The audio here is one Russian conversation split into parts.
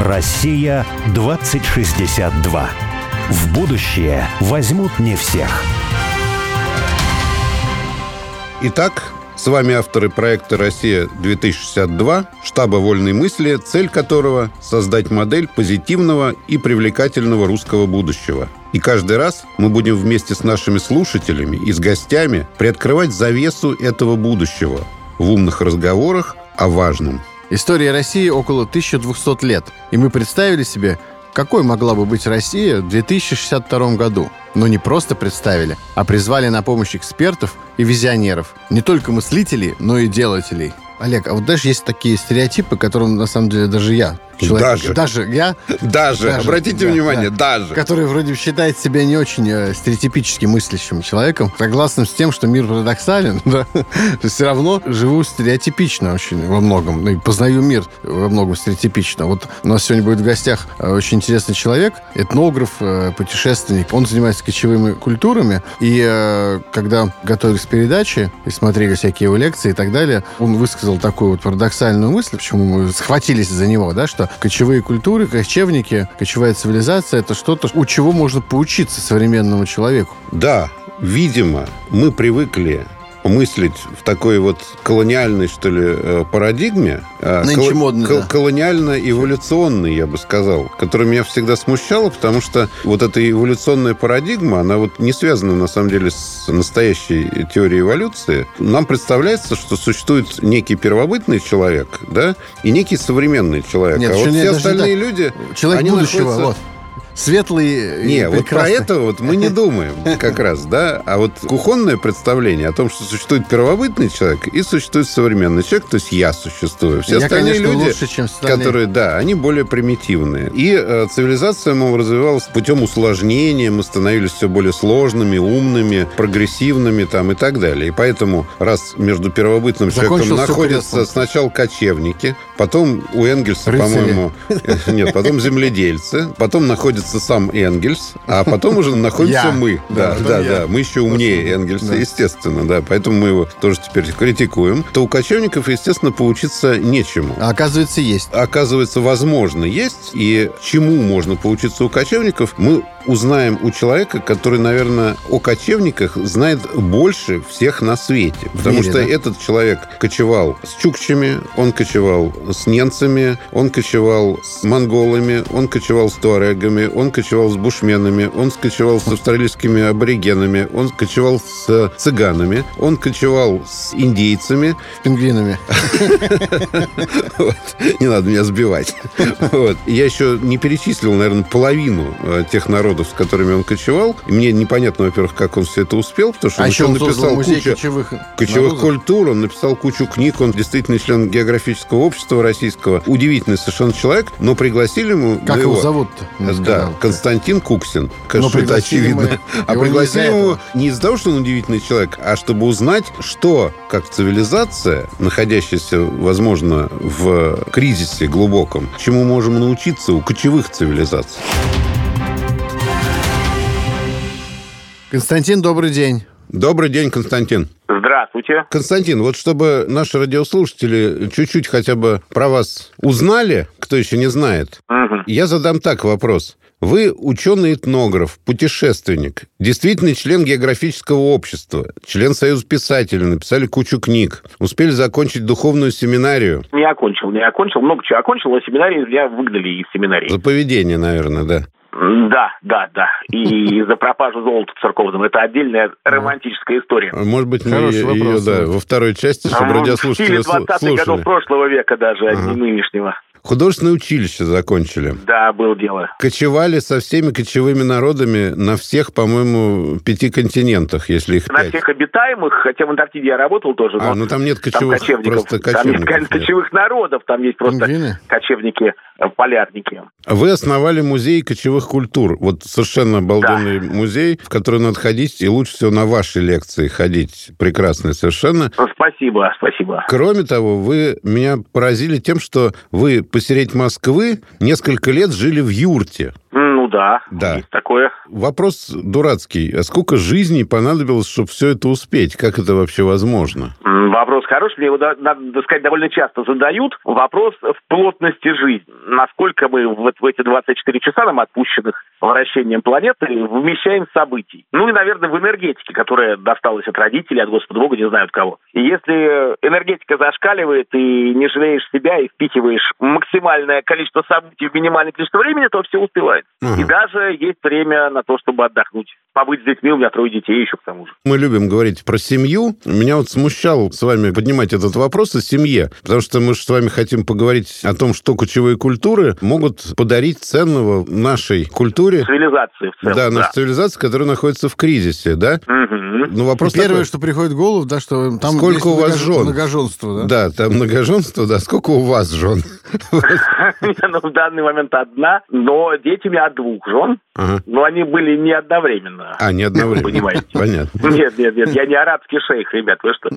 Россия 2062. В будущее возьмут не всех. Итак, с вами авторы проекта «Россия-2062», штаба «Вольной мысли», цель которого – создать модель позитивного и привлекательного русского будущего. И каждый раз мы будем вместе с нашими слушателями и с гостями приоткрывать завесу этого будущего в умных разговорах о важном. История России около 1200 лет, и мы представили себе, какой могла бы быть Россия в 2062 году. Но не просто представили, а призвали на помощь экспертов и визионеров. Не только мыслителей, но и делателей. Олег, а вот даже есть такие стереотипы, которым на самом деле даже я Человек, даже. Даже я. Даже. даже Обратите да, внимание, да, даже. Который вроде считает себя не очень э, стереотипически мыслящим человеком, согласным с тем, что мир парадоксален, да, все равно живу стереотипично очень во многом. Ну, и познаю мир во многом стереотипично. Вот у нас сегодня будет в гостях э, очень интересный человек, этнограф, э, путешественник. Он занимается кочевыми культурами. И когда готовились к передаче и смотрели всякие его лекции и так далее, он высказал такую вот парадоксальную мысль, почему мы схватились за него, да, что кочевые культуры, кочевники, кочевая цивилизация – это что-то, у чего можно поучиться современному человеку. Да, видимо, мы привыкли мыслить в такой вот колониальной, что ли, э, парадигме. А, Нынче кол- модно, кол- да. Колониально-эволюционной, я бы сказал, которая меня всегда смущала, потому что вот эта эволюционная парадигма, она вот не связана, на самом деле, с настоящей теорией эволюции. Нам представляется, что существует некий первобытный человек, да, и некий современный человек. Нет, а вот все остальные люди... Человек будущего, находятся... вот светлый Не, вот про это вот мы не думаем как раз, да. А вот кухонное представление о том, что существует первобытный человек и существует современный человек, то есть я существую. Все я, остальные конечно, люди, лучше, чем которые, да, они более примитивные. И э, цивилизация, мол, развивалась путем усложнения, мы становились все более сложными, умными, прогрессивными там и так далее. И поэтому, раз между первобытным человеком находятся сначала кочевники, потом у Энгельса, по-моему, нет, потом земледельцы, потом находится сам Энгельс, а потом уже находимся мы. Да, да, да. Мы еще умнее Энгельса, естественно, да. Поэтому мы его тоже теперь критикуем. То у кочевников, естественно, поучиться нечему. А оказывается, есть. Оказывается, возможно, есть. И чему можно поучиться у кочевников, мы узнаем у человека, который, наверное, о кочевниках знает больше всех на свете. Потому мире, что да? этот человек кочевал с чукчами, он кочевал с ненцами, он кочевал с монголами, он кочевал с туарегами, он кочевал с бушменами, он кочевал с австралийскими аборигенами, он кочевал с цыганами, он кочевал с индейцами. Пингвинами. Не надо меня сбивать. Я еще не перечислил, наверное, половину э, тех народов, с которыми он кочевал. Мне непонятно, во-первых, как он все это успел, потому что а он, написал кучу кочевых культур, он написал кучу книг, он действительно член географического общества российского. Удивительный совершенно человек, но пригласили ему... Как его, его зовут? Да, Константин Куксин. Конечно, это очевидно. А пригласили его не из-за того, что он удивительный человек, а чтобы узнать, что как цивилизация, находящаяся, возможно, в кризисе глубоком, чему можем научиться у кочевых цивилизаций. Константин, добрый день. Добрый день, Константин. Здравствуйте. Константин, вот чтобы наши радиослушатели чуть-чуть хотя бы про вас узнали, кто еще не знает, угу. я задам так вопрос. Вы ученый-этнограф, путешественник, действительный член географического общества, член Союза писателей, написали кучу книг, успели закончить духовную семинарию. Не окончил, не окончил, много чего окончил, но семинарии меня выгнали из семинарии. За поведение, наверное, да. Да, да, да. И за пропажу золота церковным. Это отдельная романтическая история. Может быть, мы Хороший ее, вопрос, да, во второй части, чтобы а, радиослушатели слушали. В 20-х годов прошлого века даже, ага. а не нынешнего. Художественное училище закончили. Да, было дело. Кочевали со всеми кочевыми народами на всех, по-моему, пяти континентах, если их На пять. всех обитаемых, хотя в Антарктиде я работал тоже. А, ну там нет кочевых, там просто кочевников. Там нет кочевых народов, там есть просто Пингвины? кочевники, э, полярники. Вы основали музей кочевых культур. Вот совершенно обалденный да. музей, в который надо ходить, и лучше всего на ваши лекции ходить. Прекрасный совершенно. Спасибо, спасибо. Кроме того, вы меня поразили тем, что вы посередине Москвы несколько лет жили в юрте. Ну, Ну да, да. есть такое. Вопрос дурацкий. А сколько жизней понадобилось, чтобы все это успеть? Как это вообще возможно? Вопрос хороший. Мне его, надо сказать, довольно часто задают. Вопрос в плотности жизни. Насколько мы вот в эти 24 часа нам отпущенных вращением планеты вмещаем событий. Ну и, наверное, в энергетике, которая досталась от родителей, от Господа Бога, не знаю от кого. И если энергетика зашкаливает, и не жалеешь себя, и впихиваешь максимальное количество событий в минимальное количество времени, то все успевает. Угу. И даже есть время на то, чтобы отдохнуть. Побыть с детьми, у меня трое детей еще к тому же. Мы любим говорить про семью. Меня вот смущал с вами поднимать этот вопрос о семье, потому что мы же с вами хотим поговорить о том, что кочевые культуры могут подарить ценного нашей культуре. Цивилизации в целом. Да, наша да. цивилизация, которая находится в кризисе, да? Угу. Ну, вопрос Первое, такой. что приходит в голову, да, что там Сколько у вас жен? Многоженство, да? Да, там многоженство, да. Сколько у вас жен? Ну, в данный момент одна, но дети от двух жен. Но они были не одновременно. А, не одновременно. Понимаете? Понятно. Нет, нет, нет, я не арабский шейх, ребят, вы что?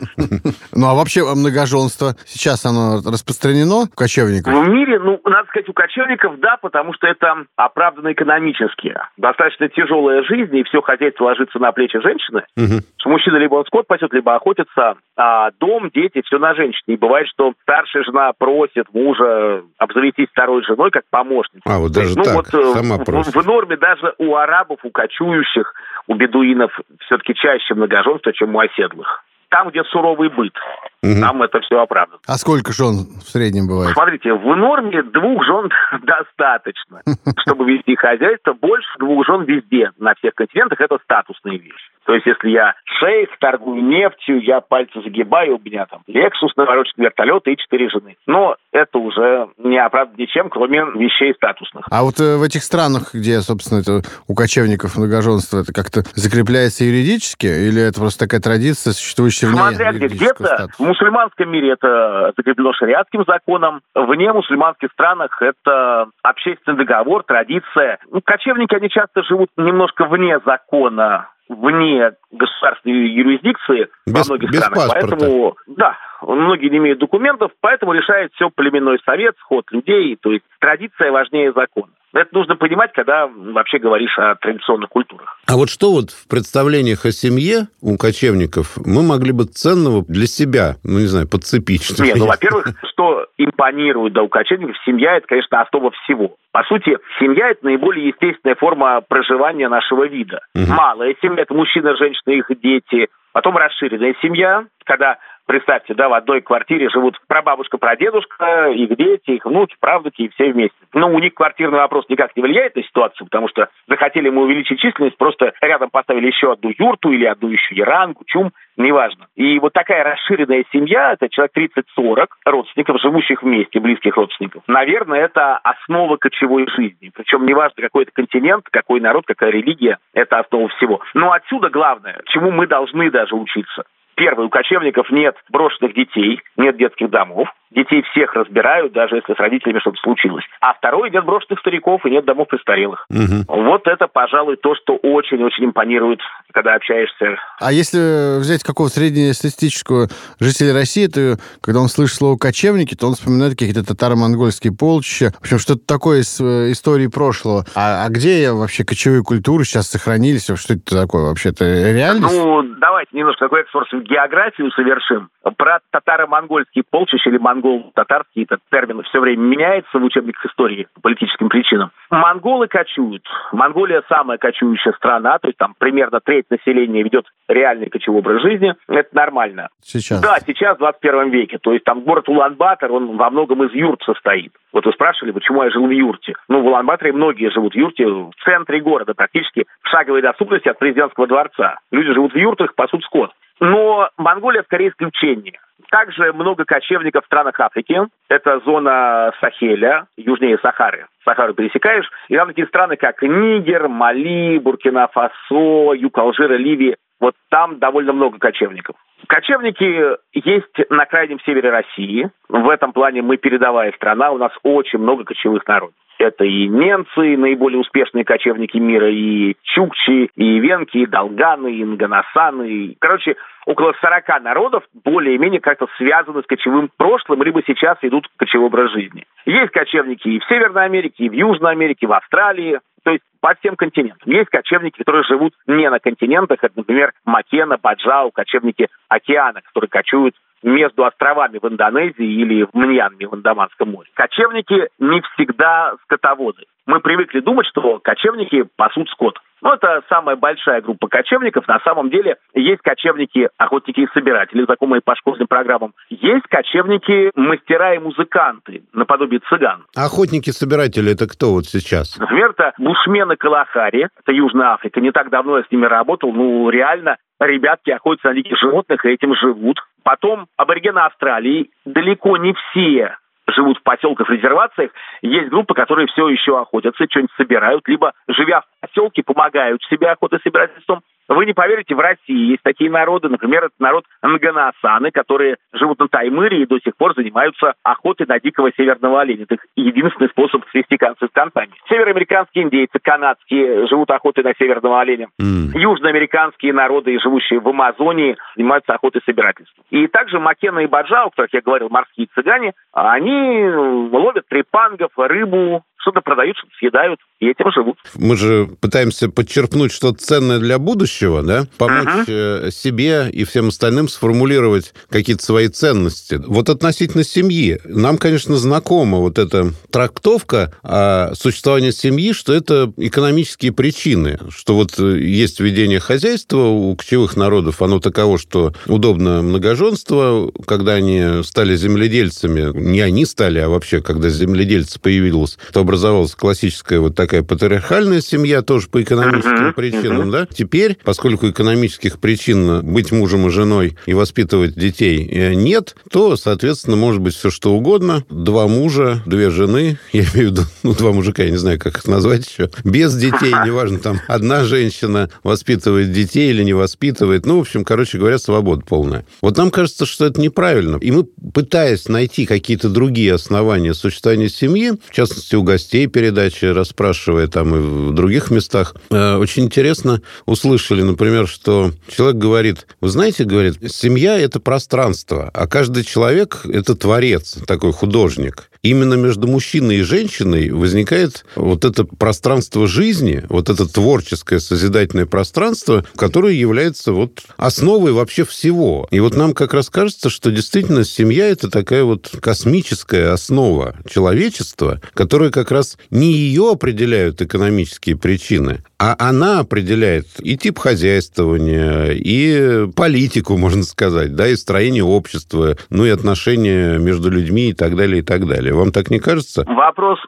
Ну, а вообще многоженство, сейчас оно распространено у кочевников? В мире, ну, надо сказать, у кочевников, да, потому что это оправданно экономически. Достаточно тяжелая жизнь, и все хозяйство ложится на плечи женщины. Угу. Мужчина либо он скот пасет, либо охотится, а дом, дети, все на женщине. И бывает, что старшая жена просит мужа обзавестись второй женой как помощницей. А, вот даже ну, так, вот, э, сама в, в норме, да, даже у арабов, у кочующих, у бедуинов все-таки чаще многоженство, чем у оседлых. Там, где суровый быт, угу. там это все оправдано. А сколько жен в среднем бывает? Смотрите, в норме двух жен достаточно, чтобы вести хозяйство. Больше двух жен везде, на всех континентах, это статусная вещь. То есть, если я шейх, торгую нефтью, я пальцы загибаю, у меня там Лексус, навороченный вертолет и четыре жены. Но это уже не оправдано ничем, кроме вещей статусных. А вот э, в этих странах, где, собственно, это у кочевников многоженство, это как-то закрепляется юридически? Или это просто такая традиция, существующая вне Смотря где, где-то в мусульманском мире это закреплено шариатским законом, вне мусульманских странах это общественный договор, традиция. Ну, кочевники, они часто живут немножко вне закона, вне государственной юрисдикции без, во многих без странах. Паспорта. Поэтому, да, многие не имеют документов, поэтому решает все племенной совет, сход людей. То есть традиция важнее закона. Это нужно понимать, когда вообще говоришь о традиционных культурах. А вот что вот в представлениях о семье у кочевников мы могли бы ценного для себя, ну, не знаю, подцепить? Что Нет, ну, во-первых, что импонирует да, у кочевников, семья – это, конечно, основа всего. По сути, семья – это наиболее естественная форма проживания нашего вида. Угу. Малая семья – это мужчина, женщина, их дети. Потом расширенная семья, когда Представьте, да, в одной квартире живут прабабушка, прадедушка, их дети, их внуки, правнуки, и все вместе. Но у них квартирный вопрос никак не влияет на ситуацию, потому что захотели мы увеличить численность, просто рядом поставили еще одну юрту или одну еще яранку, чум, неважно. И вот такая расширенная семья, это человек 30-40 родственников, живущих вместе, близких родственников. Наверное, это основа кочевой жизни. Причем неважно, какой это континент, какой народ, какая религия, это основа всего. Но отсюда главное, чему мы должны даже учиться. Первый, у кочевников нет брошенных детей, нет детских домов. Детей всех разбирают, даже если с родителями что-то случилось. А второй, нет брошенных стариков и нет домов престарелых. Угу. Вот это, пожалуй, то, что очень-очень импонирует, когда общаешься. А если взять какого-то среднестатистического жителя России, то когда он слышит слово «кочевники», то он вспоминает какие-то татаро-монгольские полчища. В общем, что-то такое из э, истории прошлого. А, а где вообще кочевые культуры сейчас сохранились? Что это такое вообще? Это реальность? Ну, давайте немножко такой экскурс в географию совершим. Про татаро-монгольские полчища или монгол-татарский, этот термин все время меняется в учебниках истории по политическим причинам. Монголы кочуют. Монголия самая кочующая страна, то есть там примерно треть населения ведет реальный кочевой образ жизни. Это нормально. Сейчас? Да, сейчас, в 21 веке. То есть там город Улан-Батор, он во многом из юрт состоит. Вот вы спрашивали, почему я жил в юрте. Ну, в Улан-Баторе многие живут в юрте в центре города, практически в шаговой доступности от президентского дворца. Люди живут в юртах, пасут скот. Но Монголия скорее исключение. Также много кочевников в странах Африки. Это зона Сахеля, южнее Сахары. Сахару пересекаешь. И там такие страны, как Нигер, Мали, Буркина-Фасо, юг Алжира, Ливия. Вот там довольно много кочевников. Кочевники есть на крайнем севере России. В этом плане мы передовая страна. У нас очень много кочевых народов. Это и немцы, наиболее успешные кочевники мира, и чукчи, и венки, и долганы, и нганасаны. Короче, около 40 народов более-менее как-то связаны с кочевым прошлым, либо сейчас ведут кочевой образ жизни. Есть кочевники и в Северной Америке, и в Южной Америке, и в Австралии. то есть по всем континентам. Есть кочевники, которые живут не на континентах, это, например, Макена, Баджау, кочевники океана, которые кочуют между островами в Индонезии или в Мьянме в Андаманском море. Кочевники не всегда скотоводы. Мы привыкли думать, что кочевники пасут скот. Но это самая большая группа кочевников. На самом деле есть кочевники, охотники и собиратели, знакомые по школьным программам. Есть кочевники, мастера и музыканты, наподобие цыган. Охотники-собиратели это кто вот сейчас? Например, это бушмены Калахари, это Южная Африка. Не так давно я с ними работал. Ну, реально, ребятки охотятся на диких животных и этим живут. Потом аборигены Австралии. Далеко не все живут в поселках, резервациях, есть группы, которые все еще охотятся, что-нибудь собирают, либо, живя в поселке, помогают себе охотой собирательством, вы не поверите, в России есть такие народы, например, это народ Нганасаны, которые живут на Таймыре и до сих пор занимаются охотой на дикого северного оленя. Это их единственный способ свести концы с концами. Североамериканские индейцы, канадские, живут охотой на северного оленя. Mm. Южноамериканские народы, живущие в Амазонии, занимаются охотой собирательством. И также Макена и Баджа, о которых я говорил, морские цыгане, они ловят трепангов, рыбу, что-то продают, что-то съедают, и этим живут. Мы же пытаемся подчерпнуть что-то ценное для будущего, да? Помочь uh-huh. себе и всем остальным сформулировать какие-то свои ценности. Вот относительно семьи. Нам, конечно, знакома вот эта трактовка о существовании семьи, что это экономические причины, что вот э, есть ведение хозяйства у кочевых народов, оно таково, что удобно многоженство, когда они стали земледельцами, не они стали, а вообще, когда земледельцы появилось, то образовалась классическая вот такая патриархальная семья, тоже по экономическим uh-huh, причинам, uh-huh. да? Теперь, поскольку экономических причин быть мужем и женой и воспитывать детей э, нет, то, соответственно, может быть все что угодно. Два мужа, две жены, я имею в виду, ну, два мужика, я не знаю, как их назвать еще, без детей, неважно, там, одна женщина воспитывает детей или не воспитывает. Ну, в общем, короче говоря, свобода полная. Вот нам кажется, что это неправильно. И мы, пытаясь найти какие-то другие основания существования семьи, в частности, у гостей передачи, расспрашивая там и в других местах, э, очень интересно услышали, например, что человек говорит, вы знаете, говорит, семья – это пространство, а каждый человек – это творец, такой художник именно между мужчиной и женщиной возникает вот это пространство жизни, вот это творческое созидательное пространство, которое является вот основой вообще всего. И вот нам как раз кажется, что действительно семья – это такая вот космическая основа человечества, которая как раз не ее определяют экономические причины, а она определяет и тип хозяйствования, и политику, можно сказать, да, и строение общества, ну и отношения между людьми и так далее, и так далее. Вам так не кажется? Вопрос,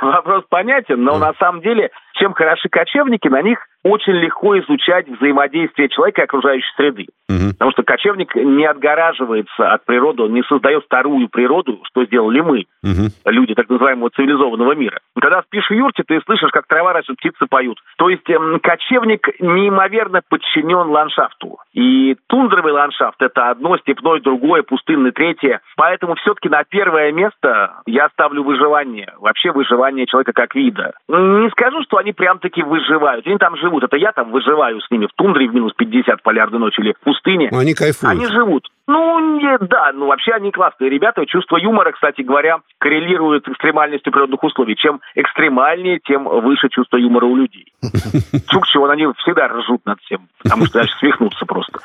вопрос понятен, но а. на самом деле чем хороши кочевники, на них очень легко изучать взаимодействие человека и окружающей среды. Угу. Потому что кочевник не отгораживается от природы, он не создает вторую природу, что сделали мы, угу. люди так называемого цивилизованного мира. Когда спишь в юрте, ты слышишь, как трава растет, птицы поют. То есть эм, кочевник неимоверно подчинен ландшафту. И тундровый ландшафт – это одно, степной – другое, пустынный – третье. Поэтому все-таки на первое место я ставлю выживание. Вообще выживание человека как вида. Не скажу, что они прям-таки выживают. Они там живут. Это я там выживаю с ними в тундре в минус 50 полярной ночи или в пустыне. Они кайфуют. Они живут. Ну, не, да, ну вообще они классные ребята. Чувство юмора, кстати говоря, коррелирует с экстремальностью природных условий. Чем экстремальнее, тем выше чувство юмора у людей. Чукчи, вон они всегда ржут над всем, потому что дальше свихнутся просто.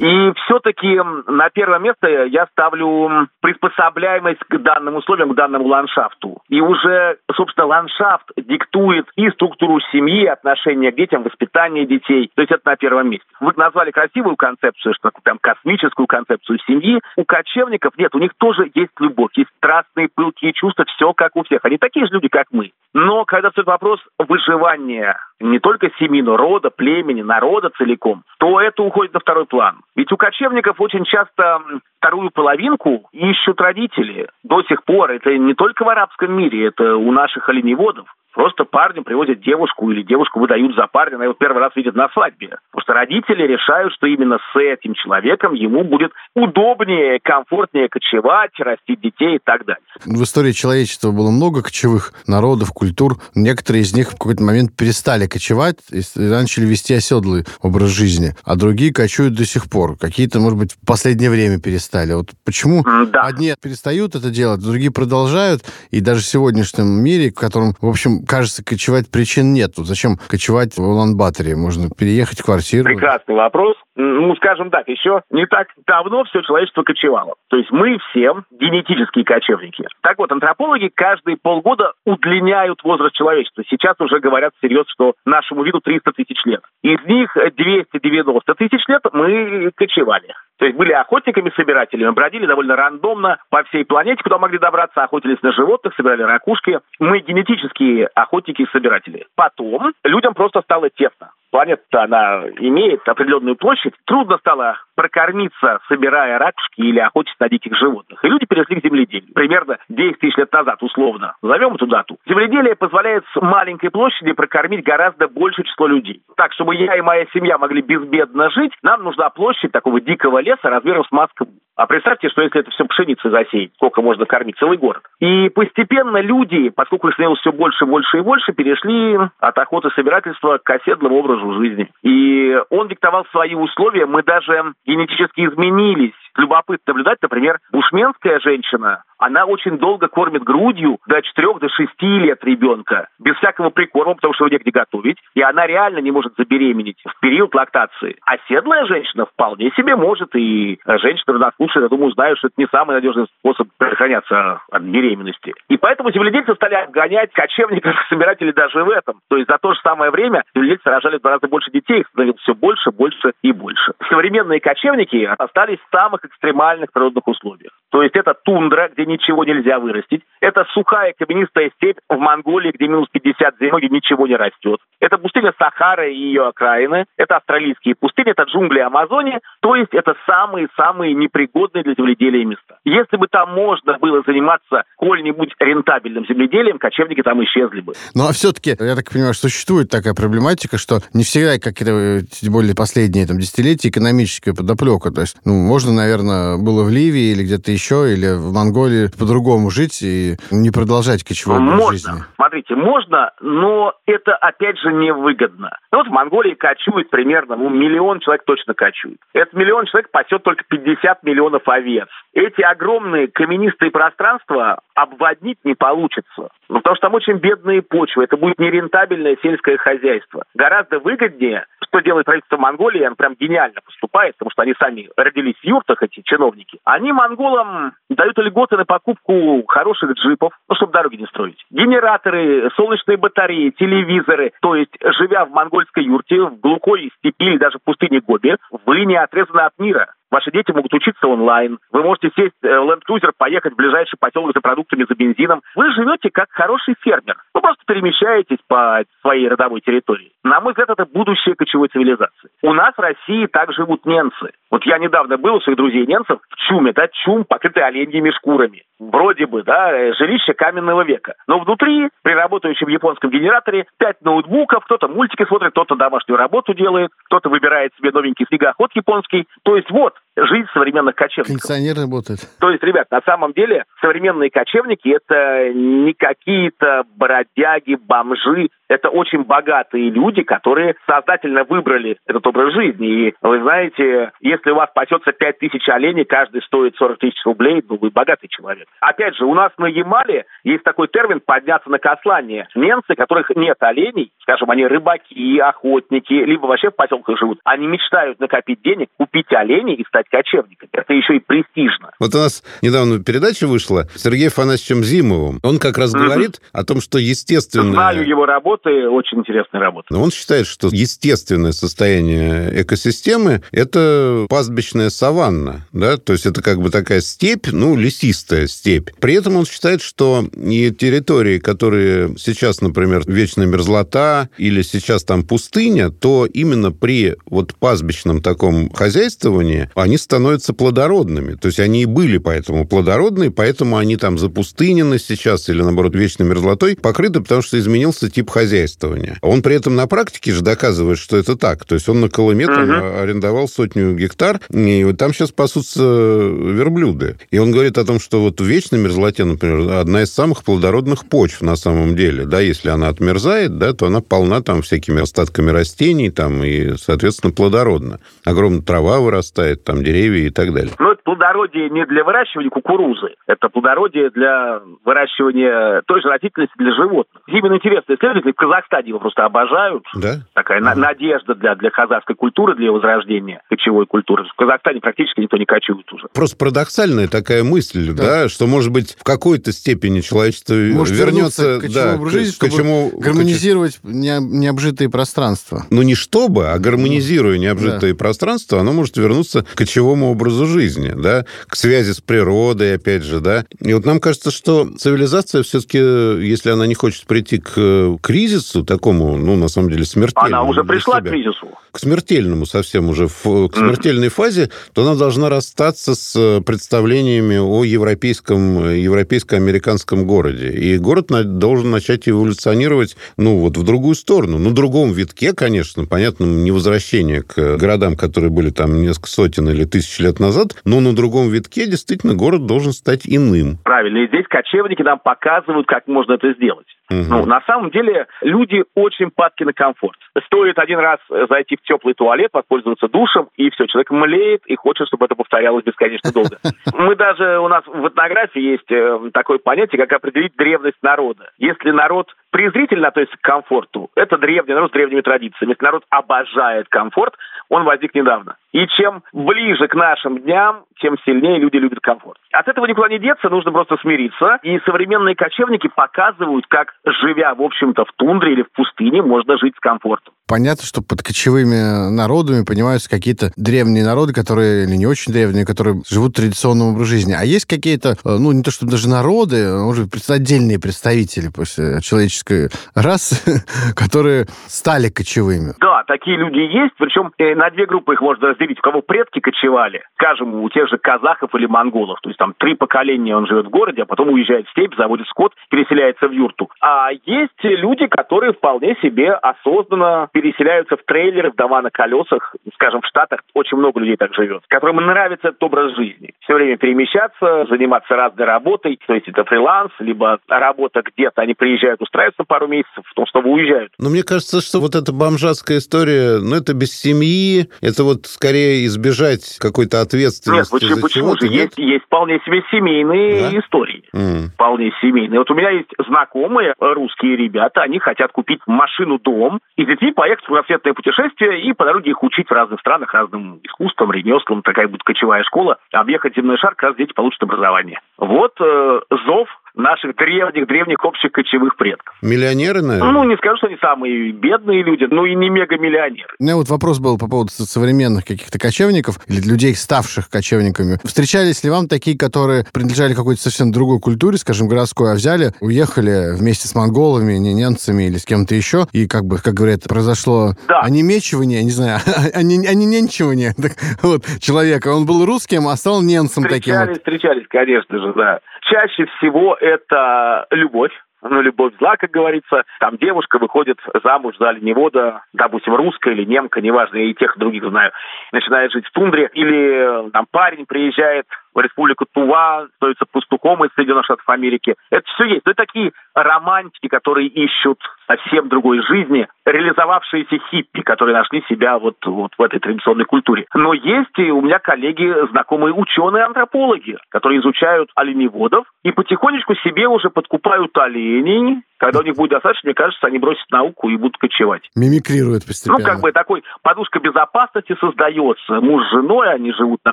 И все-таки на первое место я ставлю приспособляемость к данным условиям, к данному ландшафту. И уже, собственно, ландшафт диктует и структуру семьи, отношения к детям, воспитание детей. То есть это на первом месте. Вы назвали красивую концепцию, что там космическую концепцию семьи. У кочевников нет, у них тоже есть любовь, есть страстные, пылкие чувства, все как у всех. Они такие же люди, как мы. Но когда стоит вопрос выживания не только семьи, но рода, племени, народа целиком, то это уходит на второй план. Ведь у кочевников очень часто вторую половинку ищут родители. До сих пор это не только в арабском мире, это у наших оленеводов. Просто парню привозят девушку или девушку выдают за парня, она его первый раз видит на свадьбе. Потому что родители решают, что именно с этим человеком ему будет будет удобнее, комфортнее кочевать, растить детей и так далее. В истории человечества было много кочевых народов, культур. Некоторые из них в какой-то момент перестали кочевать и начали вести оседлый образ жизни, а другие кочуют до сих пор. Какие-то, может быть, в последнее время перестали. Вот почему да. одни перестают это делать, другие продолжают, и даже в сегодняшнем мире, в котором, в общем, кажется, кочевать причин нет. Зачем кочевать в Улан-Баторе? Можно переехать в квартиру. Прекрасный вопрос. Ну, скажем так, еще не так давно все человечество кочевало. То есть мы все генетические кочевники. Так вот, антропологи каждые полгода удлиняют возраст человечества. Сейчас уже говорят всерьез, что нашему виду 300 тысяч лет. Из них 290 тысяч лет мы кочевали. То есть были охотниками-собирателями, бродили довольно рандомно по всей планете, куда могли добраться, охотились на животных, собирали ракушки. Мы генетические охотники и собиратели. Потом людям просто стало тесно планета, она имеет определенную площадь, трудно стало прокормиться, собирая ракушки или охотясь на диких животных. И люди перешли к земледелию. Примерно 10 тысяч лет назад, условно. Назовем эту дату. Земледелие позволяет с маленькой площади прокормить гораздо большее число людей. Так, чтобы я и моя семья могли безбедно жить, нам нужна площадь такого дикого леса размером с Москву. А представьте, что если это все пшеницей засеять, сколько можно кормить целый город. И постепенно люди, поскольку их становилось все больше, больше и больше, перешли от охоты собирательства к оседлому образу жизни. И он диктовал свои условия. Мы даже генетически изменились. Любопытно наблюдать, например, бушменская женщина, она очень долго кормит грудью до 4 до 6 лет ребенка, без всякого прикорма, потому что его негде готовить, и она реально не может забеременеть в период лактации. А седлая женщина вполне себе может, и женщина родослушная, я думаю, знают, что это не самый надежный способ предохраняться от беременности. И поэтому земледельцы стали обгонять кочевников собирателей даже в этом. То есть за то же самое время земледельцы рожали в гораздо больше детей, их становилось все больше, больше и больше. Современные кочевники остались в самых экстремальных природных условиях. То есть это тундра, где ничего нельзя вырастить. Это сухая каменистая степь в Монголии, где минус 50 зимой, где ничего не растет. Это пустыня Сахара и ее окраины. Это австралийские пустыни, это джунгли Амазонии. То есть это самые-самые непригодные для земледелия места. Если бы там можно было заниматься сколь-нибудь рентабельным земледелием, кочевники там исчезли бы. Ну а все-таки, я так понимаю, существует такая проблематика, что не всегда, как это, тем более последние там, десятилетия, экономическая подоплека. То есть, ну, можно, наверное, было в Ливии или где-то еще, или в Монголии по-другому жить и не продолжать кочевой образ жизни. Смотрите, можно, но это, опять же, невыгодно. Ну, вот в Монголии кочует примерно, ну, миллион человек точно кочует. Этот миллион человек пасет только 50 миллионов овец. Эти огромные каменистые пространства обводнить не получится. Ну, потому что там очень бедные почвы. Это будет нерентабельное сельское хозяйство. Гораздо выгоднее, что делает правительство Монголии, оно прям гениально поступает, потому что они сами родились в юртах, эти чиновники. Они монголам дают льготы на покупку хороших джипов, ну, чтобы дороги не строить. Генераторы, солнечные батареи, телевизоры. То есть, живя в монгольской юрте, в глухой степи или даже в пустыне Гоби, вы не отрезаны от мира. Ваши дети могут учиться онлайн. Вы можете сесть э, в Land Cruiser, поехать в ближайший поселок за продуктами, за бензином. Вы живете как хороший фермер. Вы просто перемещаетесь по своей родовой территории. На мой взгляд, это будущее кочевой цивилизации. У нас в России так живут немцы. Вот я недавно был у своих друзей немцев в Чуме, да, Чум, покрытый оленьими шкурами. Вроде бы, да, э, жилище каменного века. Но внутри, при работающем японском генераторе, пять ноутбуков, кто-то мультики смотрит, кто-то домашнюю работу делает, кто-то выбирает себе новенький снегоход японский. То есть вот, жизнь современных кочевников. Кондиционер работает. То есть, ребят, на самом деле современные кочевники – это не какие-то бродяги, бомжи, это очень богатые люди, которые сознательно выбрали этот образ жизни. И вы знаете, если у вас пасется 5 тысяч оленей, каждый стоит 40 тысяч рублей, ну вы богатый человек. Опять же, у нас на Ямале есть такой термин «подняться на кослание». Немцы, которых нет оленей, скажем, они рыбаки, охотники, либо вообще в поселках живут, они мечтают накопить денег, купить оленей и стать кочевниками. Это еще и престижно. Вот у нас недавно передача вышла с Сергеем Афанасьевичем Зимовым. Он как раз mm-hmm. говорит о том, что естественно... Знаю его работы, очень интересная работа. Он считает, что естественное состояние экосистемы – это пастбищная саванна, да, то есть это как бы такая степь, ну, лесистая степь. При этом он считает, что и территории, которые сейчас, например, вечная мерзлота или сейчас там пустыня, то именно при вот пастбищном таком хозяйствовании они становятся плодородными. То есть они и были поэтому плодородные, поэтому они там запустынены сейчас или, наоборот, вечной мерзлотой покрыты, потому что изменился тип хозяйствования. Он при этом на практике же доказывает, что это так. То есть он на Колыме там uh-huh. арендовал сотню гектар, и вот там сейчас пасутся верблюды. И он говорит о том, что вот в вечной мерзлоте, например, одна из самых плодородных почв на самом деле, да, если она отмерзает, да, то она полна там всякими остатками растений, там, и, соответственно, плодородна. Огромная трава вырастает, там, деревья и так далее. Ну, это плодородие не для выращивания кукурузы, это плодородие для выращивания той же растительности для животных. Именно интересно, исследователи в Казахстане его просто обожают. Да? Такая ага. надежда для, для казахской культуры, для возрождения кочевой культуры. В Казахстане практически никто не кочует уже. Просто парадоксальная такая мысль, да, да что, может быть, в какой-то степени человечество может вернется к да, жизни, к, чему гармонизировать не, необжитые пространства. Ну, не чтобы, а гармонизируя необжитые да. пространства, оно может вернуться кочевому образу жизни, да, к связи с природой, опять же, да. И вот нам кажется, что цивилизация все-таки, если она не хочет прийти к кризису такому, ну, на самом деле, смертельному. Она уже пришла себя, к кризису. К смертельному совсем уже, к смертельной mm. фазе, то она должна расстаться с представлениями о европейском, европейско-американском городе. И город должен начать эволюционировать, ну, вот в другую сторону. Ну, в другом витке, конечно, понятно, не возвращение к городам, которые были там несколько сотен или тысяч лет назад, но на другом витке действительно город должен стать иным. Правильно. И здесь кочевники нам показывают, как можно это сделать. Угу. Ну, на самом деле, люди очень падки на комфорт. Стоит один раз зайти в теплый туалет, воспользоваться душем, и все, человек млеет и хочет, чтобы это повторялось бесконечно долго. Мы даже, у нас в этнографии есть э, такое понятие, как определить древность народа. Если народ презрительно относится к комфорту, это древний народ с древними традициями. Если народ обожает комфорт, он возник недавно. И чем ближе к нашим дням, тем сильнее люди любят комфорт. От этого никуда не деться, нужно просто смириться. И современные кочевники показывают, как, живя, в общем-то, в тундре или в пустыне, можно жить с комфортом. Понятно, что под кочевыми народами понимаются какие-то древние народы, которые, или не очень древние, которые живут традиционным образом жизни. А есть какие-то, э, ну, не то чтобы даже народы, а может быть, отдельные представители после человеческой расы, которые стали кочевыми. Да, такие люди есть, причем э, на две группы их можно разделить. У кого предки кочевали, скажем, у тех же казахов или монголов, то есть там три поколения он живет в городе, а потом уезжает в степь, заводит скот, переселяется в юрту. А есть люди, которые вполне себе осознанно переселяются в трейлеры, в дома на колесах. Скажем, в Штатах очень много людей так живет, которым нравится этот образ жизни. Все время перемещаться, заниматься разной работой. То есть это фриланс, либо работа где-то. Они приезжают, устраиваются пару месяцев, потом снова уезжают. Но мне кажется, что вот эта бомжатская история, ну, это без семьи, это вот скорее избежать какой-то ответственности. Нет, почему, почему же? Есть, есть вполне себе семейные да? истории. Mm. Вполне семейные. Вот у меня есть знакомые русские ребята, они хотят купить машину-дом и с детьми поехать в кругосветное путешествие и по дороге их учить в разных странах разным искусствам, ремеслам. Такая будет кочевая школа. Объехать земной шар, как раз дети получат образование. Вот э, зов наших древних-древних общих кочевых предков. Миллионеры, наверное? Ну, не скажу, что они самые бедные люди, но и не мегамиллионеры. У меня вот вопрос был по поводу современных каких-то кочевников или людей, ставших кочевниками. Встречались ли вам такие, которые принадлежали какой-то совсем другой культуре, скажем, городской, а взяли, уехали вместе с монголами, не немцами или с кем-то еще, и как бы, как говорят, произошло да. онемечивание, не знаю, онененчивание так, вот, человека. Он был русским, а стал немцем встречались, таким. Вот. Встречались, конечно же, да. Чаще всего это любовь ну, любовь зла, как говорится. Там девушка выходит замуж за оленевода, допустим, русская или немка, неважно, я и тех, и других знаю, начинает жить в тундре. Или там парень приезжает в республику Тува, становится пастухом из Соединенных Штатов Америки. Это все есть. Это такие романтики, которые ищут совсем другой жизни, реализовавшиеся хиппи, которые нашли себя вот, вот в этой традиционной культуре. Но есть и у меня коллеги, знакомые ученые-антропологи, которые изучают оленеводов и потихонечку себе уже подкупают оленей, когда у них будет достаточно, мне кажется, они бросят науку и будут кочевать. Мимикрируют постепенно. Ну, как бы такой подушка безопасности создается. Муж с женой, они живут на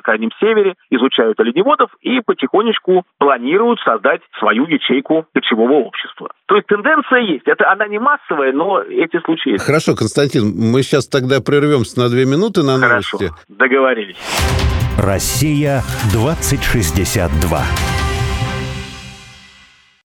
Крайнем Севере, изучают оленеводов и потихонечку планируют создать свою ячейку кочевого общества. То есть тенденция есть. Это она не массовая, но эти случаи есть. Хорошо, Константин, мы сейчас тогда прервемся на две минуты на новости. Хорошо, договорились. Россия 2062.